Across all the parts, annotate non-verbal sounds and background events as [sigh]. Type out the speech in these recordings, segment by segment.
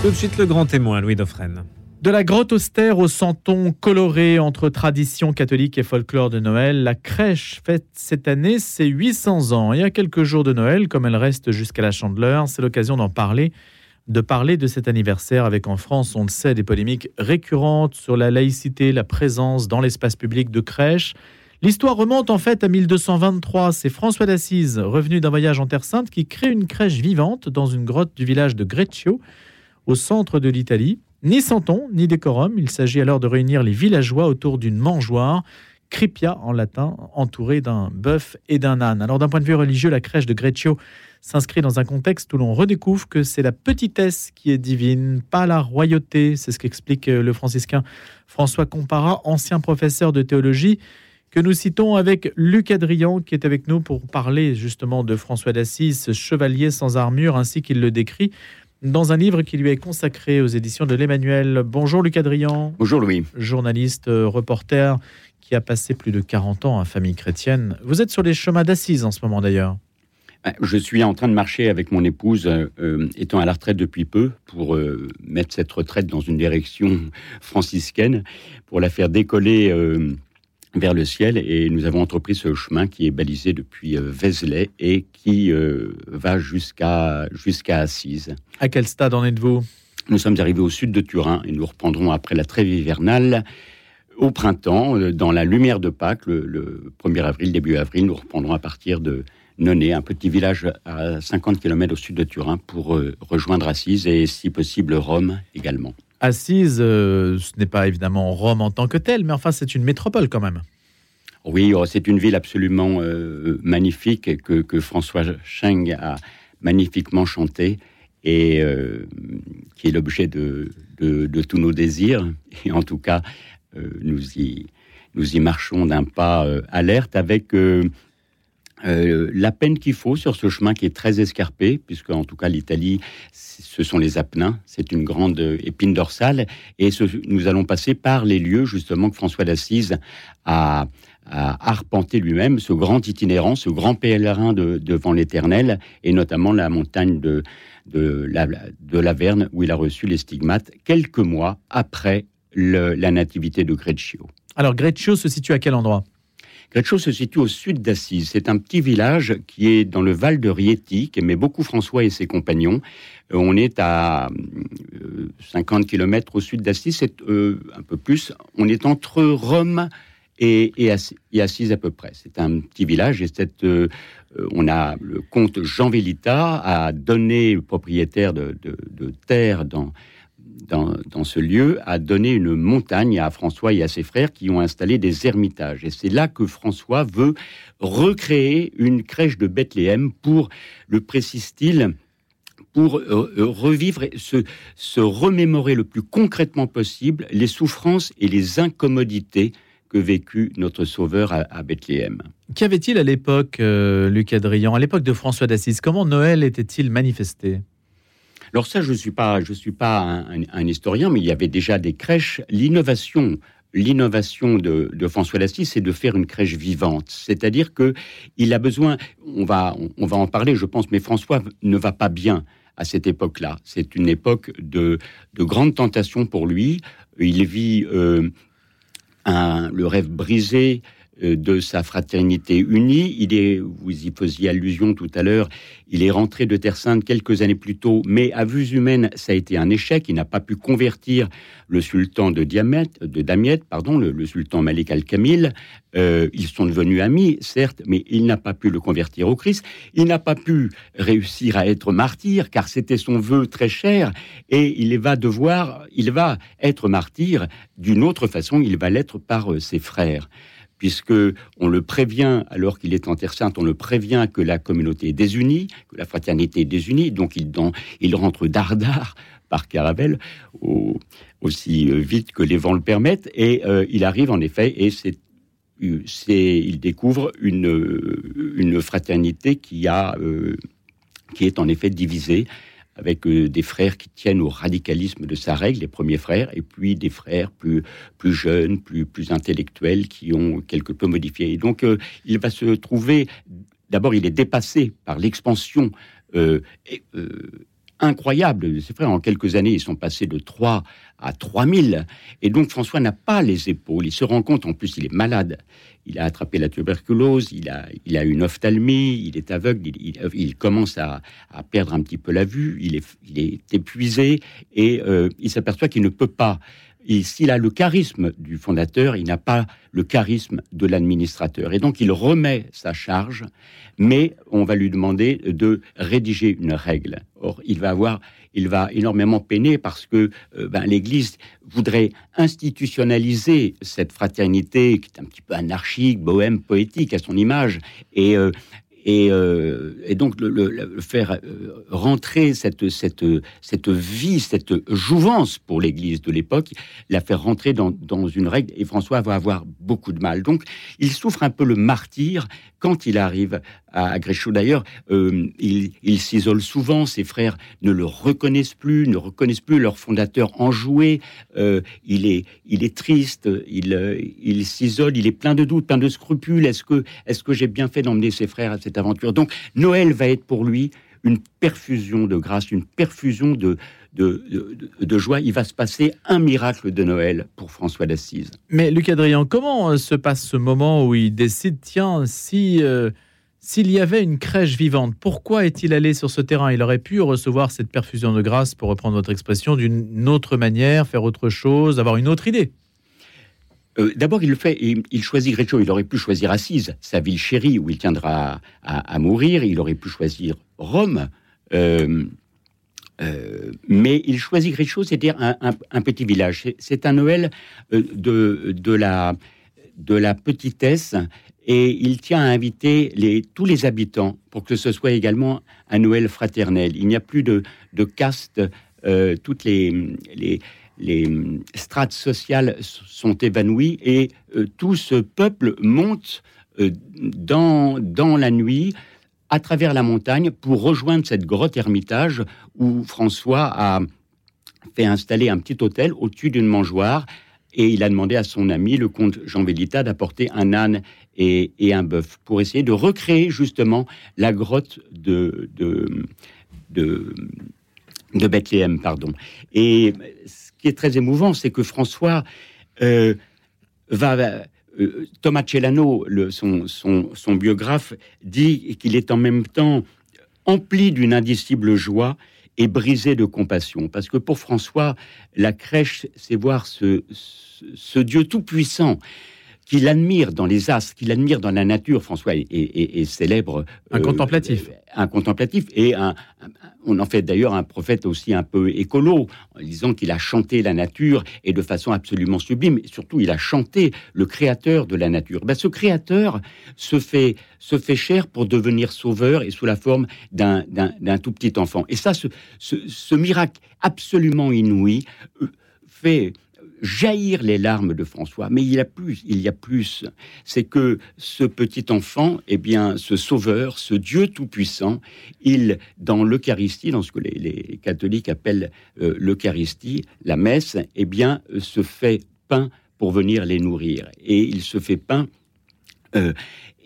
Tout de suite le grand témoin, Louis Dauphren. De la grotte austère au santon coloré entre tradition catholique et folklore de Noël, la crèche fête cette année ses 800 ans. Il y a quelques jours de Noël, comme elle reste jusqu'à la chandeleur, c'est l'occasion d'en parler, de parler de cet anniversaire avec en France, on le sait, des polémiques récurrentes sur la laïcité, la présence dans l'espace public de crèches. L'histoire remonte en fait à 1223. C'est François d'Assise, revenu d'un voyage en Terre Sainte, qui crée une crèche vivante dans une grotte du village de Greccio, au centre de l'Italie. Ni santon, ni décorum, il s'agit alors de réunir les villageois autour d'une mangeoire, cripia en latin, entourée d'un bœuf et d'un âne. Alors d'un point de vue religieux, la crèche de Greccio s'inscrit dans un contexte où l'on redécouvre que c'est la petitesse qui est divine, pas la royauté. C'est ce qu'explique euh, le franciscain François Compara, ancien professeur de théologie, que nous citons avec Luc Adrian, qui est avec nous pour parler justement de François d'Assise, chevalier sans armure, ainsi qu'il le décrit dans un livre qui lui est consacré aux éditions de l'Emmanuel. Bonjour Luc Adrian. Bonjour Louis. Journaliste, euh, reporter, qui a passé plus de 40 ans à Famille Chrétienne. Vous êtes sur les chemins d'Assise en ce moment d'ailleurs. Je suis en train de marcher avec mon épouse, euh, euh, étant à la retraite depuis peu, pour mettre cette retraite dans une direction [laughs] franciscaine, pour la faire décoller vers le ciel et nous avons entrepris ce chemin qui est balisé depuis euh, Vézelay et qui euh, va jusqu'à jusqu'à Assise. À quel stade en êtes-vous? Nous sommes arrivés au sud de Turin et nous reprendrons après la trêve hivernale au printemps, euh, dans la lumière de Pâques, le, 1er avril, début avril, nous reprendrons à partir de Nonnet, un petit village à 50 km au sud de Turin, pour rejoindre Assise et, si possible, Rome également. Assise, euh, ce n'est pas évidemment Rome en tant que telle, mais enfin c'est une métropole quand même. Oui, oh, c'est une ville absolument euh, magnifique que, François Cheng a magnifiquement chanté et euh, qui est l'objet de, tous nos désirs. Et en tout cas, nous, y, nous y marchons d'un pas alerte avec euh, la peine qu'il faut sur ce chemin qui est très escarpé, puisque en tout cas l'Italie, ce sont les Apennins, c'est une grande épine dorsale, et nous allons passer par les lieux justement que François d'Assise a, arpenté lui-même, ce grand itinérant, ce grand pèlerin devant l'Éternel, et notamment la montagne de, de, la, de Laverne, où il a reçu les stigmates quelques mois après la nativité de Greccio. Alors Greccio se situe à quel endroit? Chose se situe au sud d'Assise. C'est un petit village qui est dans le Val de Rieti, qu'aimaient beaucoup François et ses compagnons. Euh, on est à 50 euh, km au sud d'Assise, c'est euh, un peu plus. On est entre Rome et, Assise à peu près. C'est un petit village et cette, on a le comte Jean Vellita a donné le propriétaire de, de terre dans dans, ce lieu, a donné une montagne à François et à ses frères qui ont installé des ermitages. Et c'est là que François veut recréer une crèche de Bethléem pour, le précise-t-il, pour euh, euh, revivre, se, se remémorer le plus concrètement possible les souffrances et les incommodités que vécut notre Sauveur à, Bethléem. Qu'avait-il à l'époque, euh, Luc Adrian, à l'époque de François d'Assise? Comment Noël était-il manifesté? Alors ça, je ne suis pas, un, historien, mais il y avait déjà des crèches. L'innovation, l'innovation de, François d'Assise, c'est de faire une crèche vivante. C'est-à-dire que il a besoin, on va, en parler, je pense, mais François ne va pas bien à cette époque-là. C'est une époque de, de grande tentation pour lui. Il vit euh, le rêve brisé de sa fraternité unie. Il est, vous y faisiez allusion tout à l'heure, il est rentré de Terre Sainte quelques années plus tôt, mais à vue humaine, ça a été un échec. Il n'a pas pu convertir le sultan de, Diamètre, de Damiette, pardon, le, sultan Malik al-Kamil. Euh, ils sont devenus amis, certes, mais il n'a pas pu le convertir au Christ. Il n'a pas pu réussir à être martyr, car c'était son vœu très cher, et il va devoir, il va être martyr d'une autre façon. Il va l'être par euh, ses frères puisque on le prévient, alors qu'il est en Terre Sainte, on le prévient que la communauté est désunie, que la fraternité est désunie, donc il, rentre dardard [laughs] par caravelle, aussi euh, vite que les vents le permettent, et euh, il arrive en effet, et c'est il découvre une, fraternité euh, qui est en effet divisée avec euh, des frères qui tiennent au radicalisme de sa règle, les premiers frères, et puis des frères plus, plus jeunes, plus, plus intellectuels, qui ont quelque peu modifié. Donc, euh, il va se trouver, d'abord, il est dépassé par l'expansion euh, incroyable. C'est vrai, en quelques années, ils sont passés de 3 à 3000. Et donc, François n'a pas les épaules. Il se rend compte, en plus, il est malade. Il a attrapé la tuberculose, il a, il a une ophtalmie, il est aveugle, il, commence à, perdre un petit peu la vue, il est, il est épuisé et euh, il s'aperçoit qu'il ne peut pas s'il a le charisme du fondateur, il n'a pas le charisme de l'administrateur. Et donc il remet sa charge, mais on va lui demander de rédiger une règle. Or, il va avoir, il va énormément peiner parce que euh, ben, l'Église voudrait institutionnaliser cette fraternité qui est un petit peu anarchique, bohème, poétique à son image, et, euh, euh, et, donc le, faire euh, rentrer cette, cette, cette vie, cette jouvence pour l'Église de l'époque, la faire rentrer dans, une règle, et François va avoir beaucoup de mal. Donc il souffre un peu le martyr quand il arrive à, Gréchot. D'ailleurs, euh, il, s'isole souvent, ses frères ne le reconnaissent plus, ne reconnaissent plus leur fondateur enjoué, euh, il, est, il est triste, il, il s'isole, il est plein de doutes, plein de scrupules. Est-ce que, est que j'ai bien fait d'emmener ses frères à cette aventure Donc Noël va être pour lui une perfusion de grâce, une perfusion de, de, joie. Il va se passer un miracle de Noël pour François d'Assise. Mais Luc Adrien, comment se passe ce moment où il décide, tiens, si... S'il y avait une crèche vivante, pourquoi est-il allé sur ce terrain? Il aurait pu recevoir cette perfusion de grâce, pour reprendre votre expression, d'une autre manière, faire autre chose, avoir une autre idée. Euh, d'abord, il le fait, il, choisit Greccio. Il aurait pu choisir Assise, sa ville chérie, où il tiendra à, mourir. Il aurait pu choisir Rome. Euh, euh, mais il choisit Greccio, c'est-à-dire un, petit village. C'est un Noël de, de, la, de la petitesse et il tient à inviter tous les habitants pour que ce soit également un Noël fraternel. Il n'y a plus de, de caste, toutes les, les, les, strates sociales sont évanouies et euh, tout ce peuple monte euh, dans, dans la nuit à travers la montagne pour rejoindre cette grotte ermitage où François a fait installer un petit hôtel au-dessus d'une mangeoire et il a demandé à son ami, le comte Jean Vélita, d'apporter un âne et, un bœuf pour essayer de recréer justement la grotte de, de, de, Bethléem. Pardon. Et qui est très émouvant, c'est que François euh, va... Euh, Thomas Celano, le, son, son, son biographe, dit qu'il est en même temps empli d'une indicible joie et brisé de compassion. Parce que pour François, la crèche, c'est voir ce, ce, Dieu tout-puissant qu'il admire dans les astres, qu'il admire dans la nature. François est, célèbre. Un contemplatif. Euh, un contemplatif et un, on en fait d'ailleurs un prophète aussi un peu écolo, en disant qu'il a chanté la nature et de façon absolument sublime. Et surtout, il a chanté le créateur de la nature. Ben, ce créateur se fait, se fait cher pour devenir sauveur et sous la forme d'un tout petit enfant. Et ça, ce, miracle absolument inouï euh, fait jaillir les larmes de François. Mais il y a plus, il y a plus. C'est que ce petit enfant, eh bien, ce sauveur, ce Dieu tout-puissant, il, dans l'Eucharistie, dans ce que les, catholiques appellent euh, l'Eucharistie, la messe, eh bien, se fait pain pour venir les nourrir. Et il se fait pain. Euh,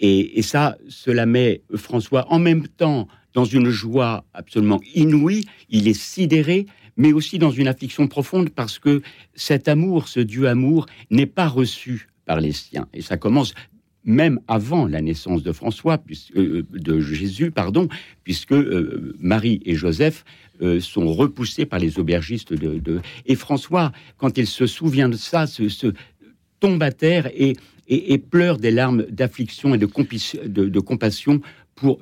et ça, cela met François en même temps dans une joie absolument inouïe. Il est sidéré, mais aussi dans une affliction profonde parce que cet amour, ce Dieu amour, n'est pas reçu par les siens. Et ça commence même avant la naissance de François, euh, de Jésus, pardon, puisque euh, Marie et Joseph euh, sont repoussés par les aubergistes de, Et François, quand il se souvient de ça, se, tombe à terre et, pleure des larmes d'affliction et de, de compassion pour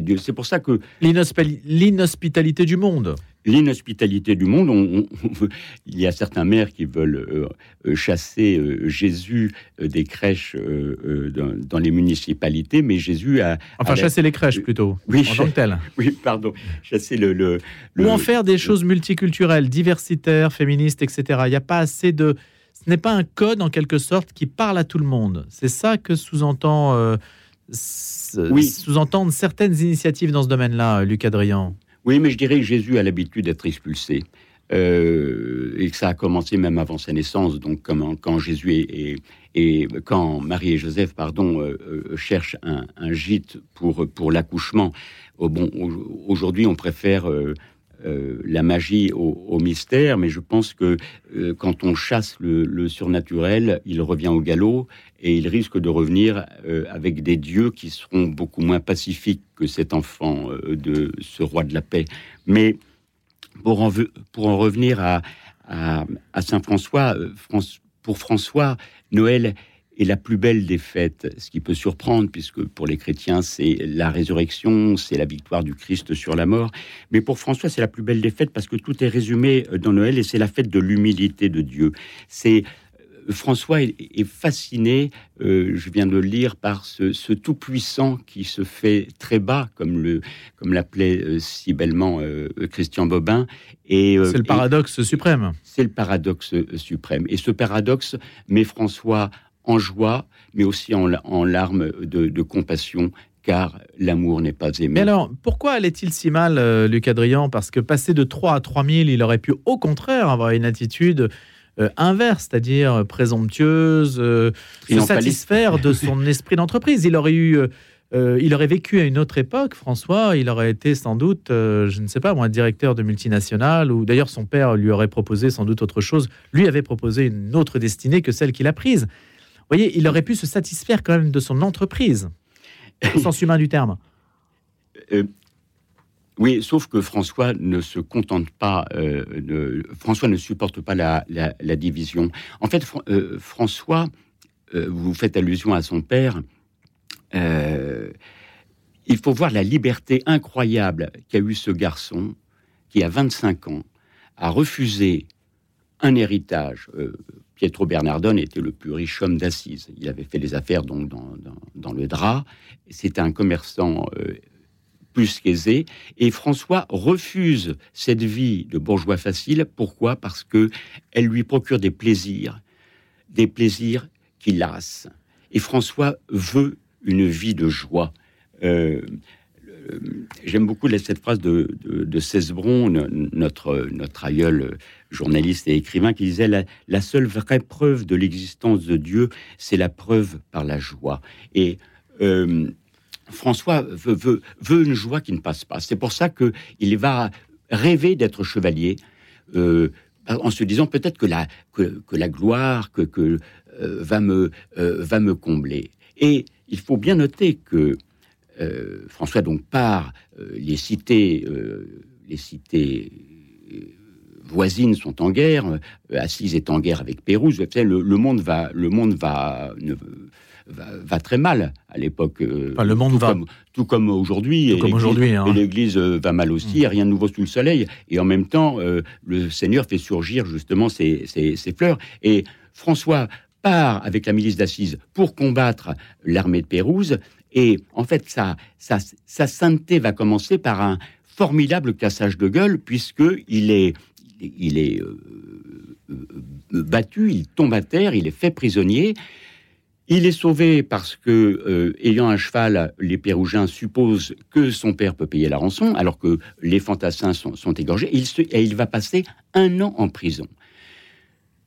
l'humilier. C'est pour ça que... L'inhospitalité du monde l'inhospitalité du monde. [laughs] il y a certains maires qui veulent euh, euh, chasser euh, Jésus des crèches dans, les municipalités, mais Jésus a... Enfin, chasser les crèches plutôt, oui, en tant que tel. [laughs] Oui, pardon, chasser le... le, Ou en faire des choses multiculturelles, diversitaires, féministes, etc. Il n'y a pas assez de... Ce n'est pas un code, en quelque sorte, qui parle à tout le monde. C'est ça que sous-entend... Oui. sous-entendent certaines initiatives dans ce domaine-là, Luc Adrian. Oui, mais je dirais que Jésus a l'habitude d'être expulsé. et que ça a commencé même avant sa naissance, donc comme, quand Jésus et, et, quand Marie et Joseph, pardon, cherchent un, gîte pour, pour l'accouchement. Oh, bon, aujourd'hui, on préfère euh, la magie au, mystère, mais je pense que euh, quand on chasse le, surnaturel, il revient au galop et il risque de revenir euh, avec des dieux qui seront beaucoup moins pacifiques que cet enfant de ce roi de la paix. Mais pour en, revenir à, à Saint François, pour François, Noël est la plus belle des fêtes, ce qui peut surprendre, puisque pour les chrétiens, c'est la résurrection, c'est la victoire du Christ sur la mort. Mais pour François, c'est la plus belle des fêtes parce que tout est résumé euh, dans Noël et c'est la fête de l'humilité de Dieu. C'est euh, François est, fasciné, euh, je viens de le lire, par ce, tout-puissant qui se fait très bas, comme le comme l'appelait si bellement Christian Bobin. Et c'est le paradoxe suprême. C'est le paradoxe suprême. Et ce paradoxe met François en joie, mais aussi en, larmes de, compassion, car l'amour n'est pas aimé. Mais alors, pourquoi allait-il si mal, euh, Luc Adrian Parce que passer de 3 à 3 000, il aurait pu au contraire avoir une attitude euh, inverse, c'est-à-dire présomptueuse, euh, se satisfaire de son [laughs] esprit d'entreprise. Il aurait eu... il aurait vécu à une autre époque, François, il aurait été sans doute, je ne sais pas moi, directeur de multinationale, ou d'ailleurs son père lui aurait proposé sans doute autre chose, lui avait proposé une autre destinée que celle qu'il a prise voyez, il aurait pu se satisfaire quand même de son entreprise, au sens humain du terme. Euh, oui, sauf que François ne se contente pas, euh, de, François ne supporte pas la, division. En fait, euh, François, vous faites allusion à son père, il faut voir la liberté incroyable qu'a eu ce garçon qui, à 25 ans, a refusé un héritage Pietro Bernardone était le plus riche homme d'Assise. Il avait fait des affaires donc dans, le drap. C'était un commerçant euh, plus qu'aisé. Et François refuse cette vie de bourgeois facile. Pourquoi? Parce que elle lui procure des plaisirs, des plaisirs qui lassent. Et François veut une vie de joie. Euh, euh, j'aime beaucoup cette phrase de, de, Cesbron, notre, notre aïeul journaliste et écrivain, qui disait la, seule vraie preuve de l'existence de Dieu, c'est la preuve par la joie. Et euh, François veut, une joie qui ne passe pas. C'est pour ça qu'il va rêver d'être chevalier. Euh, en se disant peut-être que la, que, la gloire que, que va, me, va me combler. Et il faut bien noter que euh, François donc part, euh, les cités, euh, les cités voisines sont en guerre, Assise est en guerre avec Pérouse. Le, le monde va, le monde va, va, très mal à l'époque. le monde tout va comme, tout comme aujourd'hui. Comme aujourd'hui, hein. l'Église va mal aussi. Mm. Rien de nouveau sous le soleil. Et en même temps, le Seigneur fait surgir justement ces, ces fleurs. Et François part avec la milice d'Assise pour combattre l'armée de Pérouse. Et en fait, sa, sa, sainteté va commencer par un formidable cassage de gueule, puisqu'il est, il est euh, euh, battu, il tombe à terre, il est fait prisonnier. Il est sauvé parce que, euh, ayant un cheval, les Pérougiens supposent que son père peut payer la rançon, alors que les fantassins sont, égorgés. et il va passer un an en prison.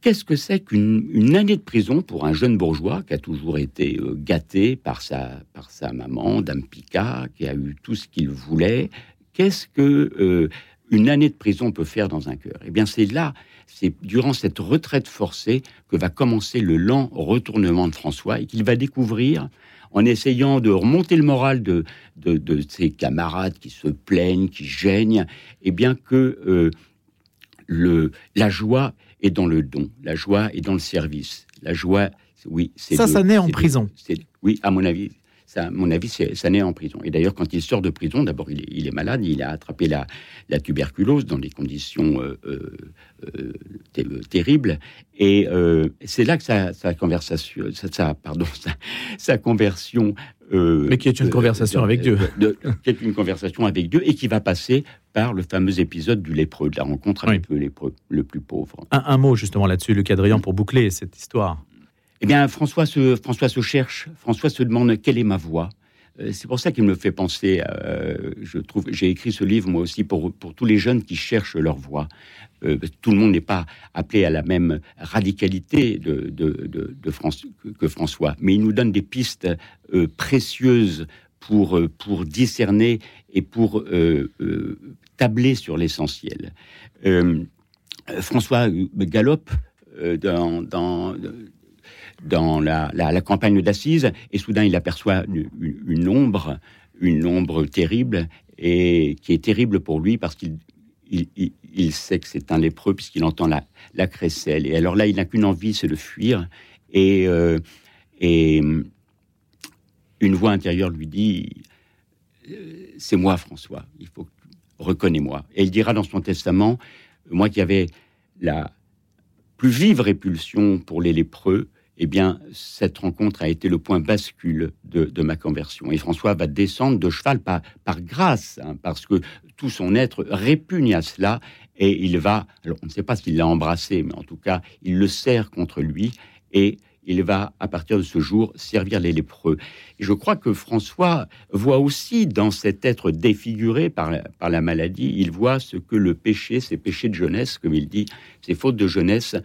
Qu'est-ce que c'est qu'une année de prison pour un jeune bourgeois qui a toujours été gâté par sa, par sa maman, Dame Picard, qui a eu tout ce qu'il voulait? Qu'est-ce que une année de prison peut faire dans un cœur Eh bien, c'est là, c'est durant cette retraite forcée que va commencer le lent retournement de François et qu'il va découvrir en essayant de remonter le moral de, de, ses camarades qui se plaignent, qui gênent, eh bien que euh, le, la joie est dans le don, la joie est dans le service. La joie, oui, c'est ça, ça naît en prison. oui, à mon avis, ça, à mon avis, ça naît en prison. Et d'ailleurs, quand il sort de prison, d'abord, il, est malade, il a attrapé la, la tuberculose dans des conditions euh, euh, euh, terribles. Et c'est là que sa, sa conversation, sa, pardon, [laughs] sa, conversion. Mais qui est une conversation avec Dieu. qui est une conversation avec Dieu et qui va passer par le fameux épisode du lépreux, de la rencontre avec le lépreux, le plus pauvre. Un, mot justement là-dessus, Luc Adrien, pour boucler cette histoire. Eh bien, François se, cherche, François se demande quelle est ma voix. euh, c'est pour ça qu'il me fait penser. Euh, je trouve, j'ai écrit ce livre moi aussi pour pour tous les jeunes qui cherchent leur voie. Euh, tout le monde n'est pas appelé à la même radicalité de, de, de, France, que François, mais il nous donne des pistes précieuses pour pour discerner et pour tabler sur l'essentiel. François Gallop euh, dans, dans dans la, campagne d'Assise, et soudain il aperçoit une, ombre, une ombre terrible, et qui est terrible pour lui parce qu'il il, il- il sait que c'est un lépreux puisqu'il entend la, crécelle. Et alors là, il n'a qu'une envie, c'est de fuir. Et, euh, euh, une voix intérieure lui dit euh, C'est moi, François, il faut reconnais-moi. Et il dira dans son testament Moi qui avais la plus vive répulsion pour les lépreux, eh bien, cette rencontre a été le point bascule de, ma conversion. Et François va descendre de cheval par, grâce, hein, parce que tout son être répugne à cela, et il va, alors on ne sait pas s'il l'a embrassé, mais en tout cas, il le serre contre lui, et il va, à partir de ce jour, servir les lépreux. Et je crois que François voit aussi dans cet être défiguré par, la- par la maladie, il voit ce que le péché, ces péchés de jeunesse, comme il dit, ces fautes de jeunesse,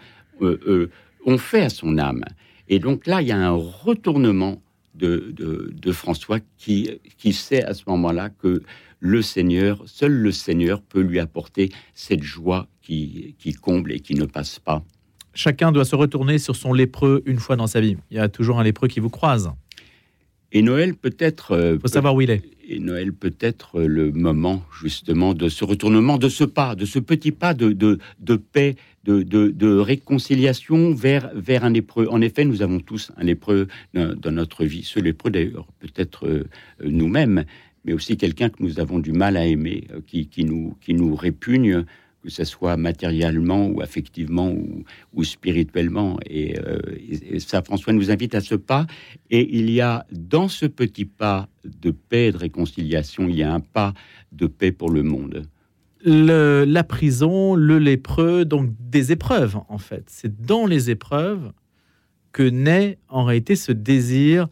euh, euh, ont fait à son âme. Et donc là, il y a un retournement de, de- de François qui, qui sait à ce moment-là que le Seigneur, seul le Seigneur peut lui apporter cette joie qui, qui comble et qui ne passe pas. Chacun doit se retourner sur son lépreux une fois dans sa vie. Il y a toujours un lépreux qui vous croise. Et Noël peut-être... euh, Il faut savoir où il est. Et Noël peut être le moment justement de ce retournement, de ce pas, de ce petit pas de, de, de paix, de, réconciliation vers, vers un lépreux. En effet, nous avons tous un lépreux dans, notre vie. Ce lépreux d'ailleurs peut-être euh, nous-mêmes, mais aussi quelqu'un que nous avons du mal à aimer, euh, qui, qui, nous, qui nous répugne, que ce soit matériellement ou affectivement ou, spirituellement. Et, euh, et- et ça, François nous invite à ce pas. Et il y a dans ce petit pas de paix et de réconciliation, il y a un pas de paix pour le monde. Le- la prison, le lépreux, donc des épreuves en fait. C'est dans les épreuves que naît en réalité ce désir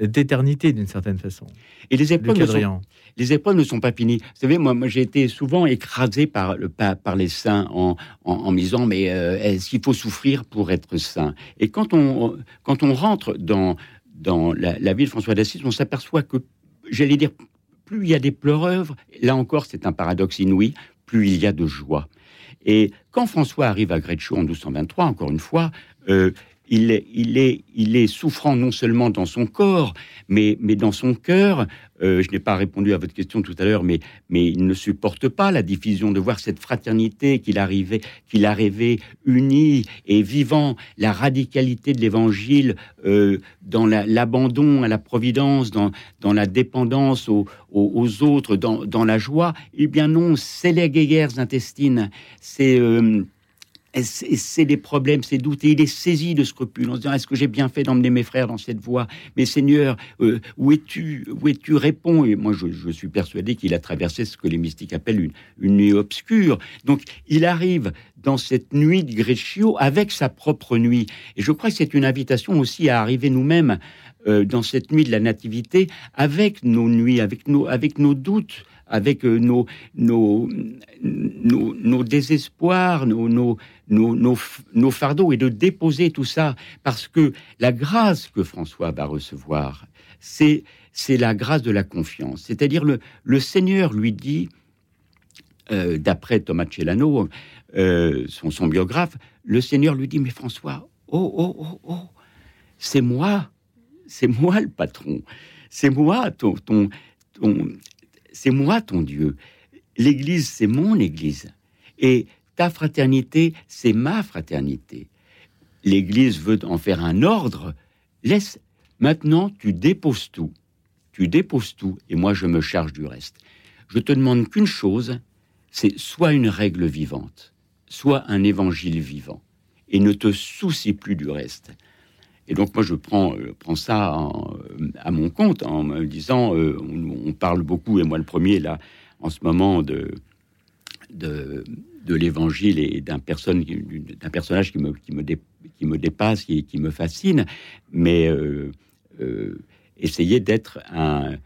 d'éternité d'une certaine façon. Et les épreuves, ne sont, les épreuves ne sont pas finies. Vous savez, moi, moi j'ai été souvent écrasé par, le, par, par les saints en, en, en me disant, mais euh, est-ce qu'il faut souffrir pour être saint? Et quand on, quand on rentre dans, dans la, la vie de François d'Assise, on s'aperçoit que, j'allais dire, plus il y a des pleureuves, là encore c'est un paradoxe inouï, plus il y a de joie. Et quand François arrive à Greccio en 1223, encore une fois, euh, il, est, souffrant non seulement dans son corps, mais, dans son cœur. Euh, je n'ai pas répondu à votre question tout à l'heure, mais, il ne supporte pas la diffusion de voir cette fraternité qu'il a rêvé unie et vivant la radicalité de l'Évangile euh, dans la- l'abandon à la providence, dans, la dépendance aux, autres, dans, la joie. Eh bien non, c'est les guerres intestines, euh, c'est des problèmes, ces doutes, et il est saisi de scrupules en se disant est-ce que j'ai bien fait d'emmener mes frères dans cette voie? Mais Seigneur, euh, où es-tu Où es-tu? Réponds. Et moi, je, suis persuadé qu'il a traversé ce que les mystiques appellent une, nuit obscure. Donc, il arrive dans cette nuit de Greccio avec sa propre nuit. Et je crois que c'est une invitation aussi à arriver nous-mêmes euh, dans cette nuit de la nativité avec nos nuits, avec avec nos doutes, avec euh, nos, nos, nos, désespoirs, nos, nos, nos, nos, fardeaux, et de déposer tout ça, parce que la grâce que François va recevoir, c'est c'est la grâce de la confiance. C'est-à-dire le, le Seigneur lui dit, euh, d'après Thomas Celano, euh, son, son biographe, le Seigneur lui dit, mais François, oh, oh, oh, oh, c'est moi, c'est moi le patron, c'est moi ton, ton c'est moi ton Dieu. L'Église, c'est mon Église. Et ta fraternité, c'est ma fraternité. L'Église veut en faire un ordre. Laisse. Maintenant, tu déposes tout. Tu déposes tout, et moi, je me charge du reste. Je te demande qu'une chose, c'est soit une règle vivante, soit un évangile vivant, et ne te soucie plus du reste. Et donc moi je prends, euh, ça euh, à mon compte en me disant, euh, on, parle beaucoup, et moi le premier là, en ce moment de, de, l'évangile et d'un personnage qui me, qui me, dépasse, qui, qui me fascine, mais essayer d'être un,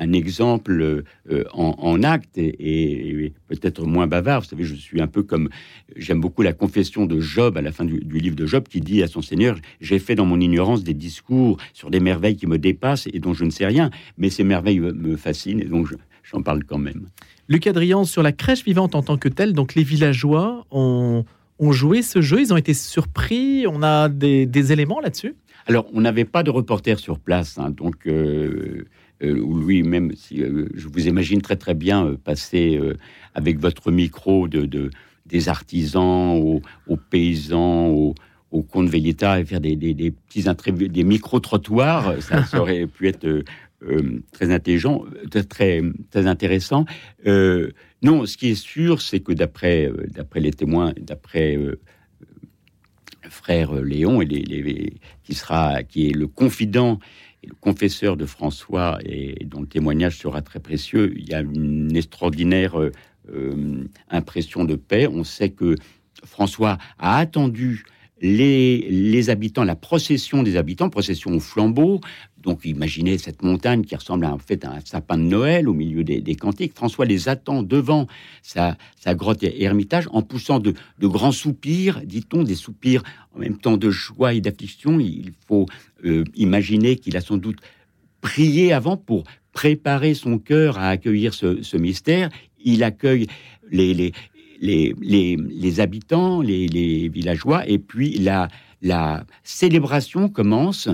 un exemple euh, en, acte et, peut-être moins bavard. Vous savez, je suis un peu comme j'aime beaucoup la confession de Job à la fin du, livre de Job qui dit à son Seigneur j'ai fait dans mon ignorance des discours sur des merveilles qui me dépassent et dont je ne sais rien, mais ces merveilles me fascinent et donc j'en parle quand même. Luc Adrian, sur la crèche vivante en tant que telle, donc les villageois ont, ont joué ce jeu, ils ont été surpris, on a des, des éléments là-dessus? Alors, on n'avait pas de reporter sur place, hein, donc euh, euh, lui, même si euh, je vous imagine très très bien passer avec votre micro de, des artisans aux, paysans, aux, au compte et faire des, des, des petits des micro-trottoirs, ça, aurait pu être euh, très intelligent, euh, très, très intéressant. Euh, non, ce qui est sûr, c'est que d'après d'après les témoins, d'après frère Léon, et les, qui sera qui est le confident le confesseur de François et dont le témoignage sera très précieux, il y a une extraordinaire impression de paix. On sait que François a attendu les, habitants, la procession des habitants, procession au flambeau. Donc imaginez cette montagne qui ressemble à, en fait à un sapin de Noël au milieu des, cantiques. François les attend devant sa, grotte et ermitage en poussant de, grands soupirs, dit-on, des soupirs en même temps de joie et d'affliction. Il faut euh, imaginer qu'il a sans doute prié avant pour préparer son cœur à accueillir ce, mystère. Il accueille les, les, les, habitants, les, villageois, et puis la, la célébration commence.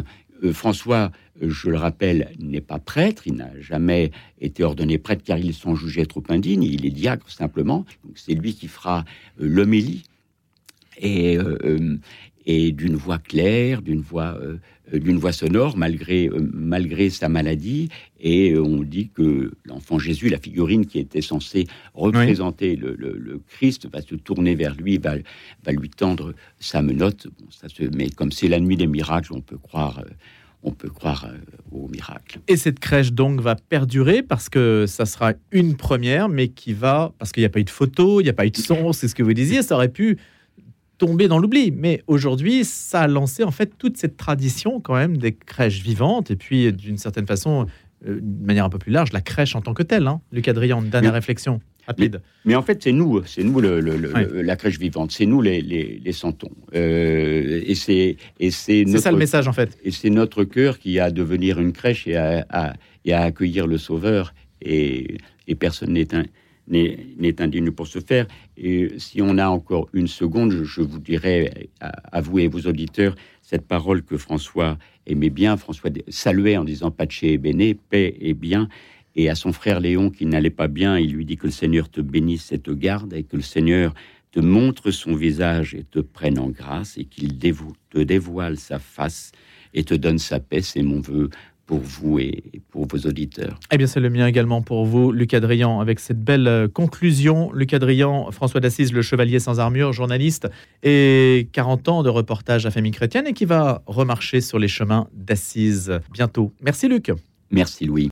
Euh, François, euh, je le rappelle, n'est pas prêtre, il n'a jamais été ordonné prêtre car ils sont jugés trop indignes, il est diacre simplement, donc c'est lui qui fera euh, l'homélie. Et, et d'une voix claire, d'une voix, euh, d'une voix sonore, malgré, euh, malgré sa maladie. Et euh, on dit que l'enfant Jésus, la figurine qui était censée représenter le, Christ, va se tourner vers lui, va, va lui tendre sa menotte. ça se, mais comme c'est la nuit des miracles, on peut croire on peut croire au miracle. Et cette crèche donc va perdurer parce que ça sera une première, mais qui va parce qu'il n'y a pas eu de photo, il n'y a pas eu de son, c'est ce que vous disiez, ça aurait pu tombé dans l'oubli. Mais aujourd'hui, ça a lancé en fait toute cette tradition quand même des crèches vivantes et puis d'une certaine façon, euh, de manière un peu plus large, la crèche en tant que telle. Hein. Luc Adrien, dernière réflexion. Rapide. Mais, en fait, c'est nous, c'est nous le, la crèche vivante, c'est nous les, les, santons. Euh, et c'est et c'est ça le message en fait. Et c'est notre cœur qui a à devenir une crèche et à, et à accueillir le Sauveur. Et, et personne n'est un n'est indigne pour ce faire. Et si on a encore une seconde, je, vous dirais, à, vous et vos auditeurs, cette parole que François aimait bien, François saluait en disant Pace et bene, paix et bien. Et à son frère Léon qui n'allait pas bien, il lui dit que le Seigneur te bénisse et te garde, et que le Seigneur te montre son visage et te prenne en grâce, et qu'il te dévoile sa face et te donne sa paix. C'est mon vœu pour vous et pour vos auditeurs. Eh bien, c'est le mien également pour vous, Luc Adrian, avec cette belle euh, conclusion. Luc Adrian, François d'Assise, le chevalier sans armure, journaliste, et 40 ans de reportage à famille chrétienne et qui va remarcher sur les chemins d'Assise bientôt. Merci, Luc. Merci, Louis.